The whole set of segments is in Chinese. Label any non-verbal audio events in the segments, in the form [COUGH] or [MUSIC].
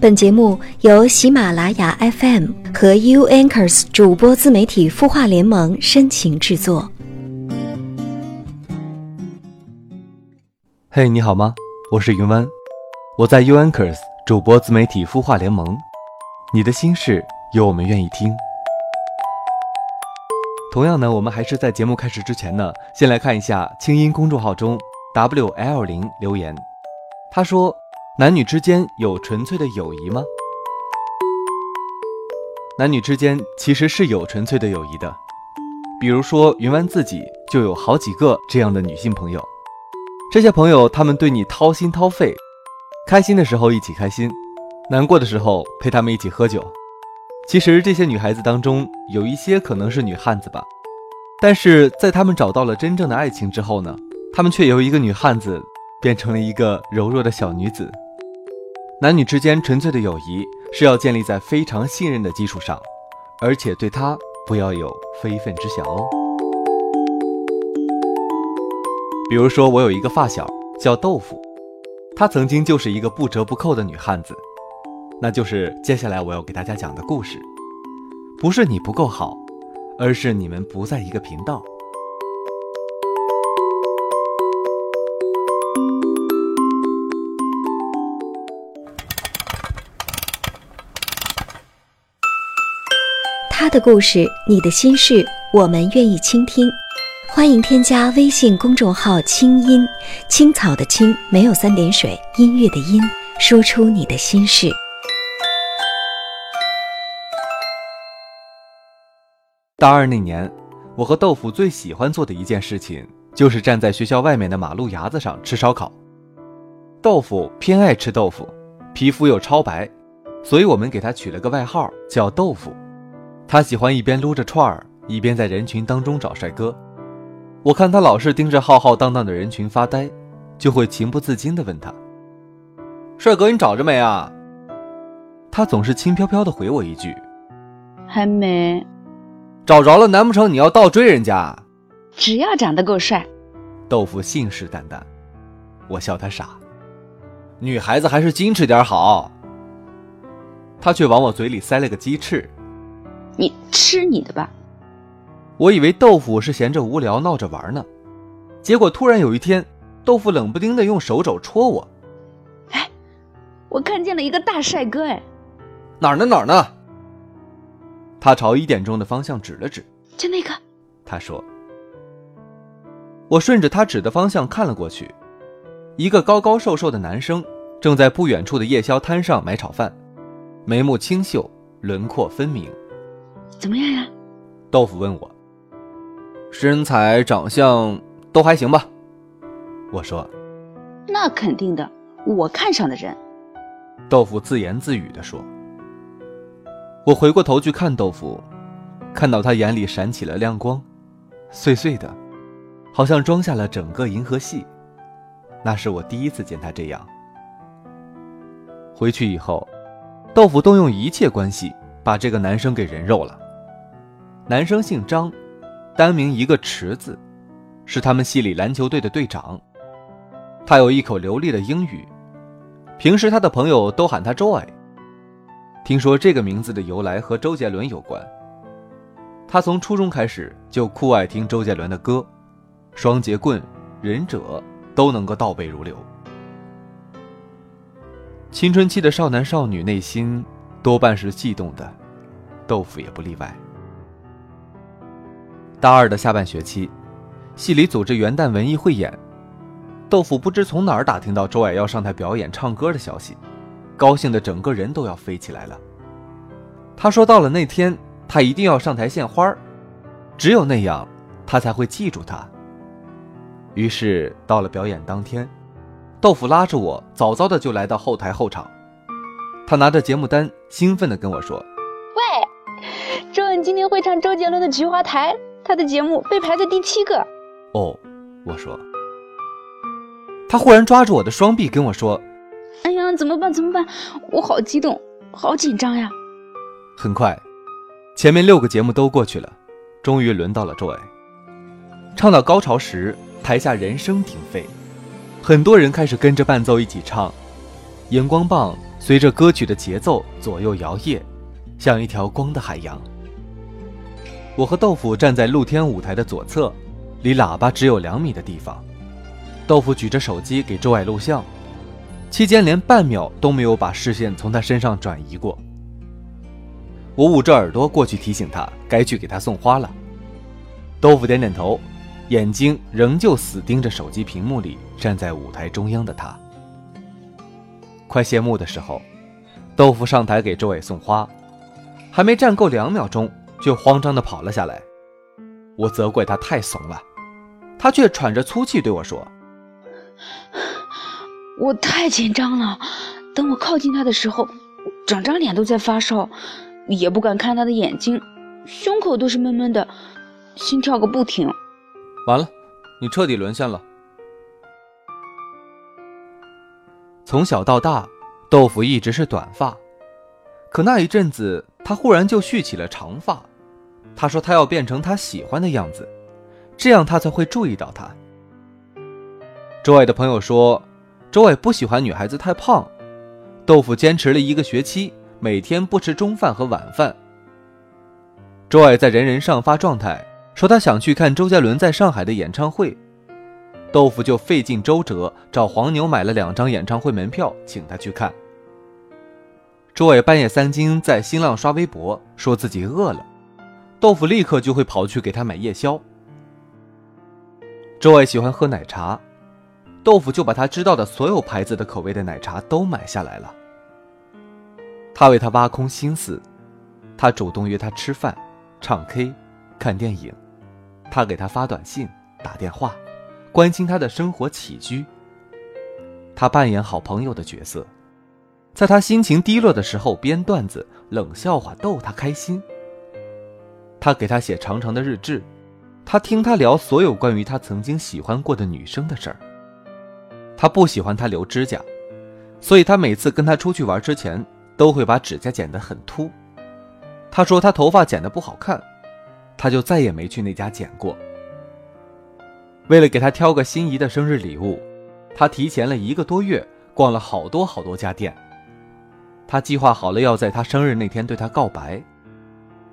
本节目由喜马拉雅 FM 和 U Anchors 主播自媒体孵化联盟深情制作。嘿，你好吗？我是云湾，我在 U Anchors 主播自媒体孵化联盟。你的心事，有我们愿意听。同样呢，我们还是在节目开始之前呢，先来看一下清音公众号中 WL 零留言，他说。男女之间有纯粹的友谊吗？男女之间其实是有纯粹的友谊的，比如说云湾自己就有好几个这样的女性朋友，这些朋友他们对你掏心掏肺，开心的时候一起开心，难过的时候陪他们一起喝酒。其实这些女孩子当中有一些可能是女汉子吧，但是在他们找到了真正的爱情之后呢，他们却由一个女汉子变成了一个柔弱的小女子。男女之间纯粹的友谊是要建立在非常信任的基础上，而且对他不要有非分之想哦。比如说，我有一个发小叫豆腐，她曾经就是一个不折不扣的女汉子，那就是接下来我要给大家讲的故事。不是你不够好，而是你们不在一个频道。他的故事，你的心事，我们愿意倾听。欢迎添加微信公众号“清音青草”的青，没有三点水，音乐的音，说出你的心事。大二那年，我和豆腐最喜欢做的一件事情，就是站在学校外面的马路牙子上吃烧烤。豆腐偏爱吃豆腐，皮肤又超白，所以我们给他取了个外号叫豆腐。他喜欢一边撸着串儿，一边在人群当中找帅哥。我看他老是盯着浩浩荡荡的人群发呆，就会情不自禁地问他：“帅哥，你找着没啊？”他总是轻飘飘地回我一句：“还没。”找着了，难不成你要倒追人家？只要长得够帅。豆腐信誓旦旦。我笑他傻。女孩子还是矜持点好。他却往我嘴里塞了个鸡翅。你吃你的吧！我以为豆腐是闲着无聊闹着玩呢，结果突然有一天，豆腐冷不丁的用手肘戳我。哎，我看见了一个大帅哥！哎，哪儿呢？哪儿呢？他朝一点钟的方向指了指，就那个。他说。我顺着他指的方向看了过去，一个高高瘦瘦的男生正在不远处的夜宵摊上买炒饭，眉目清秀，轮廓分明。怎么样呀？豆腐问我。身材、长相都还行吧？我说。那肯定的，我看上的人。豆腐自言自语地说。我回过头去看豆腐，看到他眼里闪起了亮光，碎碎的，好像装下了整个银河系。那是我第一次见他这样。回去以后，豆腐动用一切关系把这个男生给人肉了。男生姓张，单名一个池字，是他们系里篮球队的队长。他有一口流利的英语，平时他的朋友都喊他 Joy。听说这个名字的由来和周杰伦有关。他从初中开始就酷爱听周杰伦的歌，《双截棍》《忍者》都能够倒背如流。青春期的少男少女内心多半是悸动的，豆腐也不例外。大二的下半学期，系里组织元旦文艺汇演，豆腐不知从哪儿打听到周矮要上台表演唱歌的消息，高兴的整个人都要飞起来了。他说到了那天，他一定要上台献花只有那样，他才会记住他。于是到了表演当天，豆腐拉着我早早的就来到后台候场，他拿着节目单，兴奋的跟我说：“喂，周恩今天会唱周杰伦的《菊花台》。”他的节目被排在第七个。哦，我说。他忽然抓住我的双臂跟我说：“哎呀，怎么办？怎么办？我好激动，好紧张呀！”很快，前面六个节目都过去了，终于轮到了 Joy。唱到高潮时，台下人声鼎沸，很多人开始跟着伴奏一起唱：“荧光棒随着歌曲的节奏左右摇曳，像一条光的海洋。我和豆腐站在露天舞台的左侧，离喇叭只有两米的地方。豆腐举着手机给周爱录像，期间连半秒都没有把视线从他身上转移过。我捂着耳朵过去提醒他，该去给他送花了。豆腐点点头，眼睛仍旧死盯着手机屏幕里站在舞台中央的他。快谢幕的时候，豆腐上台给周伟送花，还没站够两秒钟，就慌张地跑了下来。我责怪他太怂了，他却喘着粗气对我说：“我太紧张了，等我靠近他的时候，整张脸都在发烧，也不敢看他的眼睛，胸口都是闷闷的，心跳个不停。完了，你彻底沦陷了。”从小到大，豆腐一直是短发，可那一阵子，他忽然就蓄起了长发。他说他要变成他喜欢的样子，这样他才会注意到他。周伟的朋友说，周伟不喜欢女孩子太胖。豆腐坚持了一个学期，每天不吃中饭和晚饭。周伟在人人上发状态，说他想去看周杰伦在上海的演唱会。豆腐就费尽周折找黄牛买了两张演唱会门票，请他去看。周伟半夜三更在新浪刷微博，说自己饿了，豆腐立刻就会跑去给他买夜宵。周爱喜欢喝奶茶，豆腐就把他知道的所有牌子的口味的奶茶都买下来了。他为他挖空心思，他主动约他吃饭、唱 K、看电影，他给他发短信、打电话。关心他的生活起居。他扮演好朋友的角色，在他心情低落的时候编段子、冷笑话逗他开心。他给他写长长的日志，他听他聊所有关于他曾经喜欢过的女生的事儿。他不喜欢他留指甲，所以他每次跟他出去玩之前都会把指甲剪得很秃。他说他头发剪得不好看，他就再也没去那家剪过。为了给他挑个心仪的生日礼物，他提前了一个多月逛了好多好多家店。他计划好了要在他生日那天对他告白，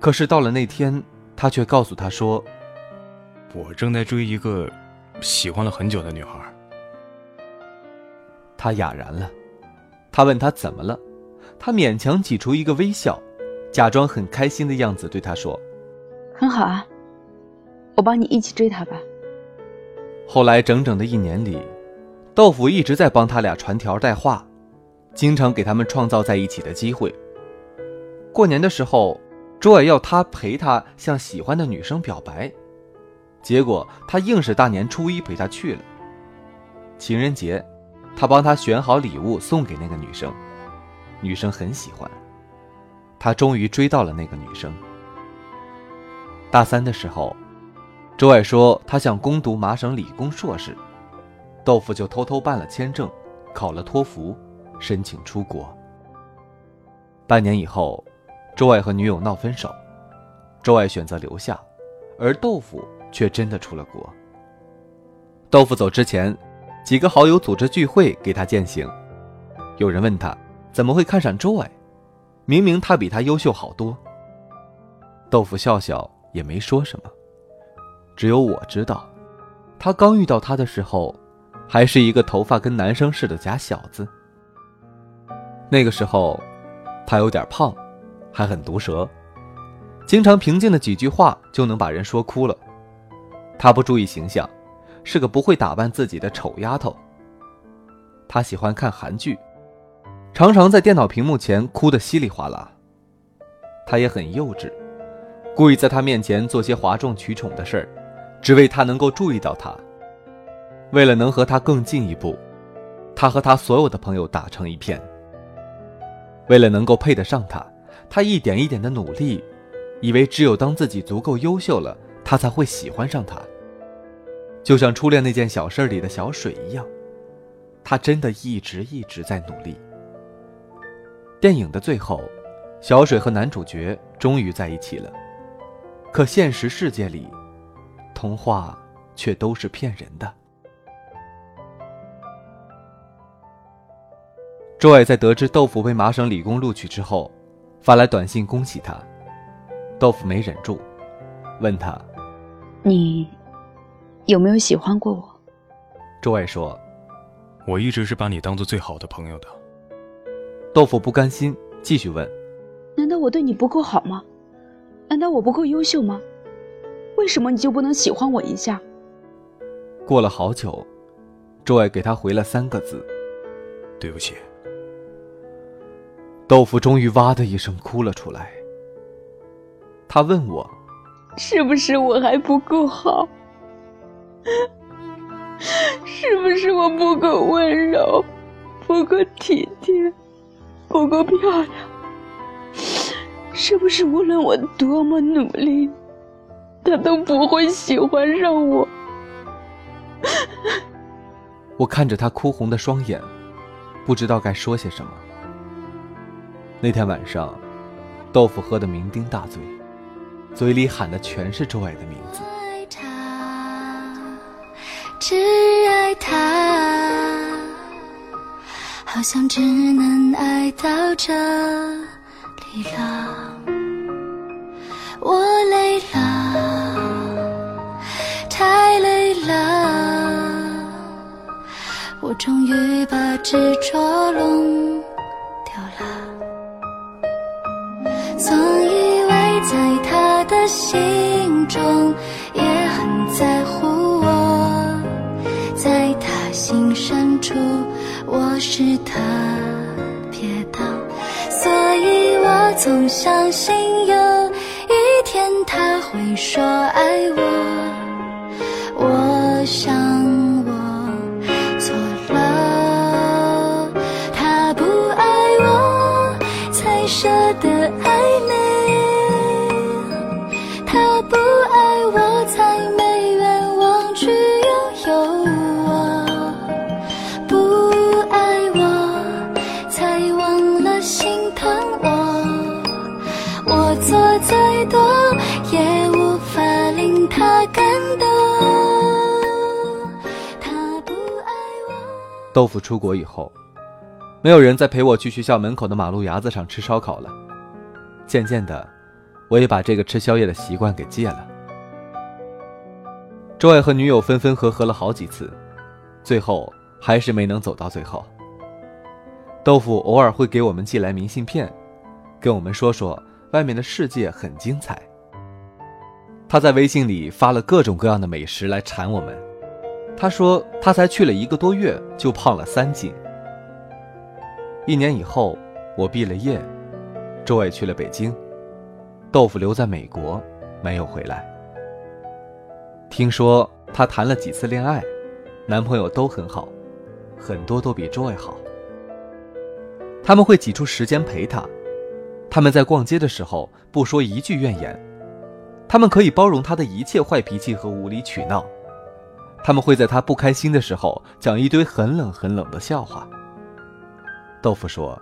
可是到了那天，他却告诉他说：“我正在追一个喜欢了很久的女孩。”他哑然了。他问他怎么了，他勉强挤出一个微笑，假装很开心的样子对他说：“很好啊，我帮你一起追她吧。”后来整整的一年里，豆腐一直在帮他俩传条带话，经常给他们创造在一起的机会。过年的时候，周伟要他陪他向喜欢的女生表白，结果他硬是大年初一陪他去了。情人节，他帮他选好礼物送给那个女生，女生很喜欢，他终于追到了那个女生。大三的时候。周爱说，他想攻读麻省理工硕士，豆腐就偷偷办了签证，考了托福，申请出国。半年以后，周爱和女友闹分手，周爱选择留下，而豆腐却真的出了国。豆腐走之前，几个好友组织聚会给他践行。有人问他怎么会看上周爱，明明他比他优秀好多。豆腐笑笑也没说什么。只有我知道，他刚遇到他的时候，还是一个头发跟男生似的假小子。那个时候，他有点胖，还很毒舌，经常平静的几句话就能把人说哭了。他不注意形象，是个不会打扮自己的丑丫头。他喜欢看韩剧，常常在电脑屏幕前哭得稀里哗啦。他也很幼稚，故意在他面前做些哗众取宠的事儿。只为他能够注意到他，为了能和他更进一步，他和他所有的朋友打成一片。为了能够配得上他，他一点一点的努力，以为只有当自己足够优秀了，他才会喜欢上他。就像初恋那件小事里的小水一样，他真的一直一直在努力。电影的最后，小水和男主角终于在一起了，可现实世界里。童话却都是骗人的。周爱在得知豆腐被麻省理工录取之后，发来短信恭喜他。豆腐没忍住，问他：“你有没有喜欢过我？”周爱说：“我一直是把你当做最好的朋友的。”豆腐不甘心，继续问：“难道我对你不够好吗？难道我不够优秀吗？为什么你就不能喜欢我一下？”过了好久，周爱给他回了三个字：“对不起。”豆腐终于哇的一声哭了出来。他问我：“是不是我还不够好？是不是我不够温柔，不够体贴，不够漂亮？是不是无论我多么努力，他都不会喜欢上我？” [LAUGHS] 我看着他哭红的双眼，不知道该说些什么。那天晚上，豆腐喝得酩酊大醉，嘴里喊的全是周爱的名字。爱他，只爱他，好像只能爱到这里了。我累了，太累了，我终于把执着弄心中也很在乎我，在他心深处我是特别的，所以我总相信有一天他会说爱我。豆腐出国以后，没有人再陪我去学校门口的马路牙子上吃烧烤了。渐渐的，我也把这个吃宵夜的习惯给戒了。周爱和女友分分合合了好几次，最后还是没能走到最后。豆腐偶尔会给我们寄来明信片，跟我们说说外面的世界很精彩。他在微信里发了各种各样的美食来馋我们。他说他才去了一个多月就胖了三斤。一年以后，我毕了业。周爱去了北京，豆腐留在美国，没有回来。听说她谈了几次恋爱，男朋友都很好，很多都比周爱好。他们会挤出时间陪她，他们在逛街的时候不说一句怨言，他们可以包容他的一切坏脾气和无理取闹，他们会在他不开心的时候讲一堆很冷很冷的笑话。豆腐说：“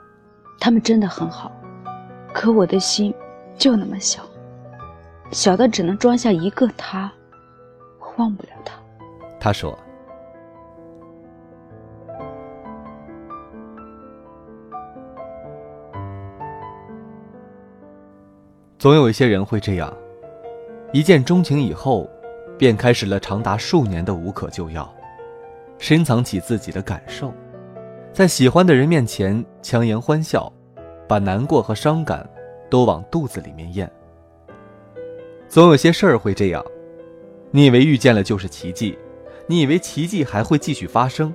他们真的很好。”可我的心就那么小，小的只能装下一个他，我忘不了他。他说：“总有一些人会这样，一见钟情以后，便开始了长达数年的无可救药，深藏起自己的感受，在喜欢的人面前强颜欢笑。”把难过和伤感都往肚子里面咽。总有些事儿会这样，你以为遇见了就是奇迹，你以为奇迹还会继续发生，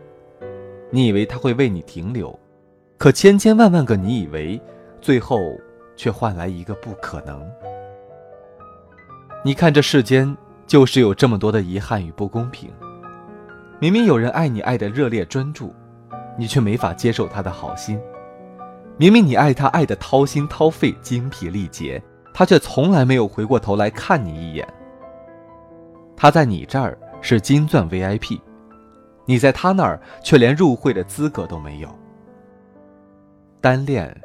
你以为它会为你停留，可千千万万个你以为，最后却换来一个不可能。你看这世间就是有这么多的遗憾与不公平，明明有人爱你爱的热烈专注，你却没法接受他的好心。明明你爱他爱的掏心掏肺、精疲力竭，他却从来没有回过头来看你一眼。他在你这儿是金钻 VIP，你在他那儿却连入会的资格都没有。单恋，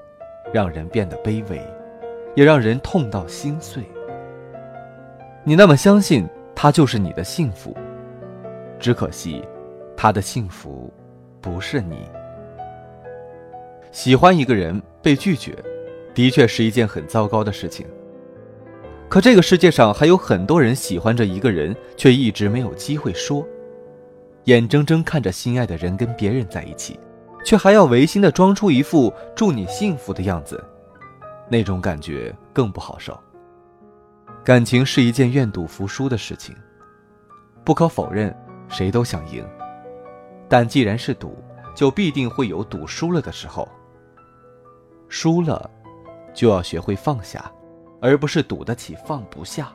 让人变得卑微，也让人痛到心碎。你那么相信他就是你的幸福，只可惜，他的幸福，不是你。喜欢一个人被拒绝，的确是一件很糟糕的事情。可这个世界上还有很多人喜欢着一个人，却一直没有机会说，眼睁睁看着心爱的人跟别人在一起，却还要违心的装出一副祝你幸福的样子，那种感觉更不好受。感情是一件愿赌服输的事情，不可否认，谁都想赢，但既然是赌，就必定会有赌输了的时候。输了，就要学会放下。而不是赌得起放不下。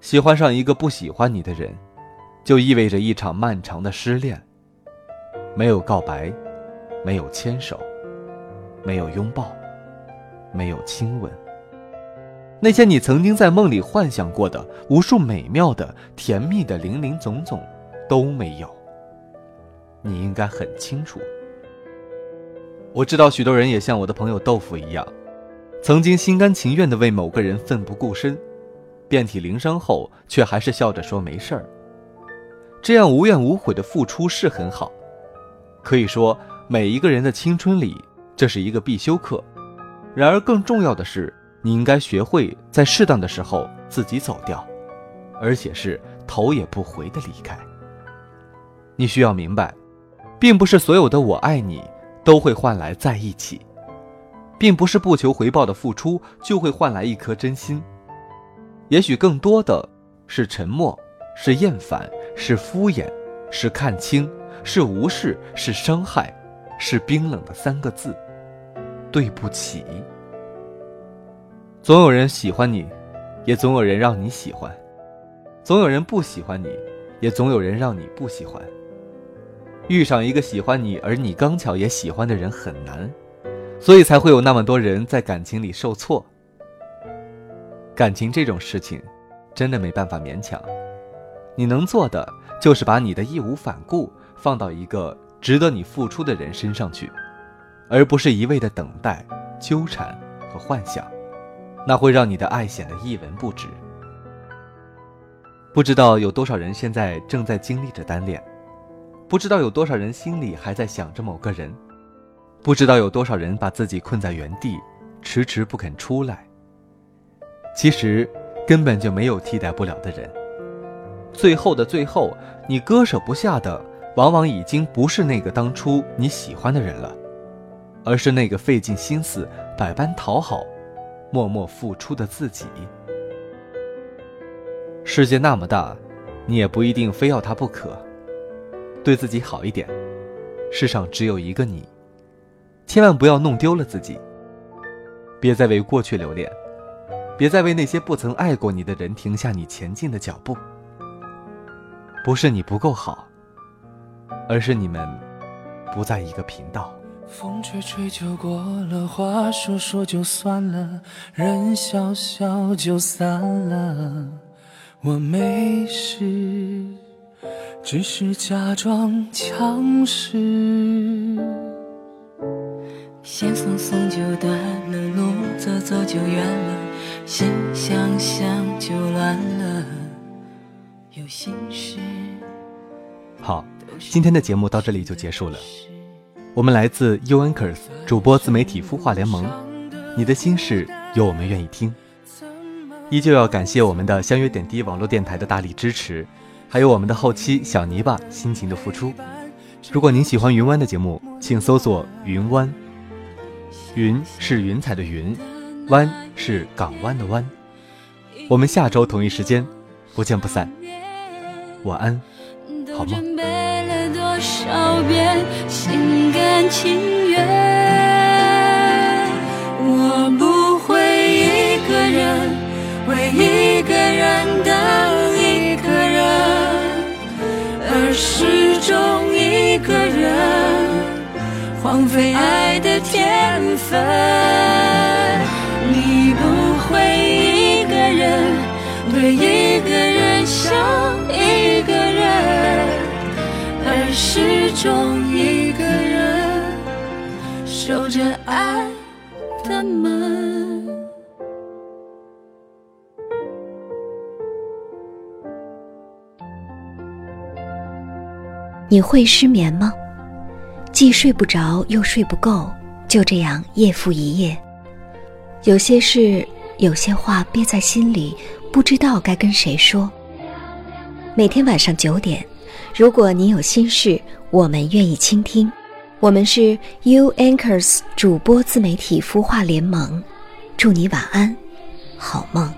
喜欢上一个不喜欢你的人，就意味着一场漫长的失恋。没有告白，没有牵手，没有拥抱，没有亲吻。那些你曾经在梦里幻想过的无数美妙的、甜蜜的零零总总，都没有。你应该很清楚。我知道许多人也像我的朋友豆腐一样。曾经心甘情愿地为某个人奋不顾身，遍体鳞伤后，却还是笑着说没事儿。这样无怨无悔的付出是很好，可以说每一个人的青春里，这是一个必修课。然而更重要的是，你应该学会在适当的时候自己走掉，而且是头也不回的离开。你需要明白，并不是所有的我爱你都会换来在一起。并不是不求回报的付出就会换来一颗真心，也许更多的是沉默，是厌烦，是敷衍，是看清，是无视，是伤害，是冰冷的三个字：对不起。总有人喜欢你，也总有人让你喜欢；总有人不喜欢你，也总有人让你不喜欢。遇上一个喜欢你而你刚巧也喜欢的人很难。所以才会有那么多人在感情里受挫。感情这种事情，真的没办法勉强。你能做的就是把你的义无反顾放到一个值得你付出的人身上去，而不是一味的等待、纠缠和幻想，那会让你的爱显得一文不值。不知道有多少人现在正在经历着单恋，不知道有多少人心里还在想着某个人。不知道有多少人把自己困在原地，迟迟不肯出来。其实，根本就没有替代不了的人。最后的最后，你割舍不下的，往往已经不是那个当初你喜欢的人了，而是那个费尽心思、百般讨好、默默付出的自己。世界那么大，你也不一定非要他不可。对自己好一点，世上只有一个你。千万不要弄丢了自己。别再为过去留恋，别再为那些不曾爱过你的人停下你前进的脚步。不是你不够好，而是你们不在一个频道。风吹吹就过了，话说说就算了，人笑笑就散了。我没事，只是假装强势。线松松就断了，路走走就远了，心想想就乱了。有心事。好，今天的节目到这里就结束了。我们来自 u n k e r s 主播自媒体孵化联盟，你的心事有我们愿意听。依旧要感谢我们的相约点滴网络电台的大力支持，还有我们的后期小泥巴辛勤的付出。如果您喜欢云湾的节目，请搜索云湾。云是云彩的云，湾是港湾的湾。我们下周同一时间不见不散。晚安，好梦。找遍，心甘情愿我不会一个人，为一个人等一个人，而始终一个人。荒废爱的天分，你不会一个人对一个人想始终一个人守着爱的门。你会失眠吗？既睡不着又睡不够，就这样夜复一夜。有些事，有些话憋在心里，不知道该跟谁说。每天晚上九点，如果你有心事，我们愿意倾听。我们是 U Anchors 主播自媒体孵化联盟，祝你晚安，好梦。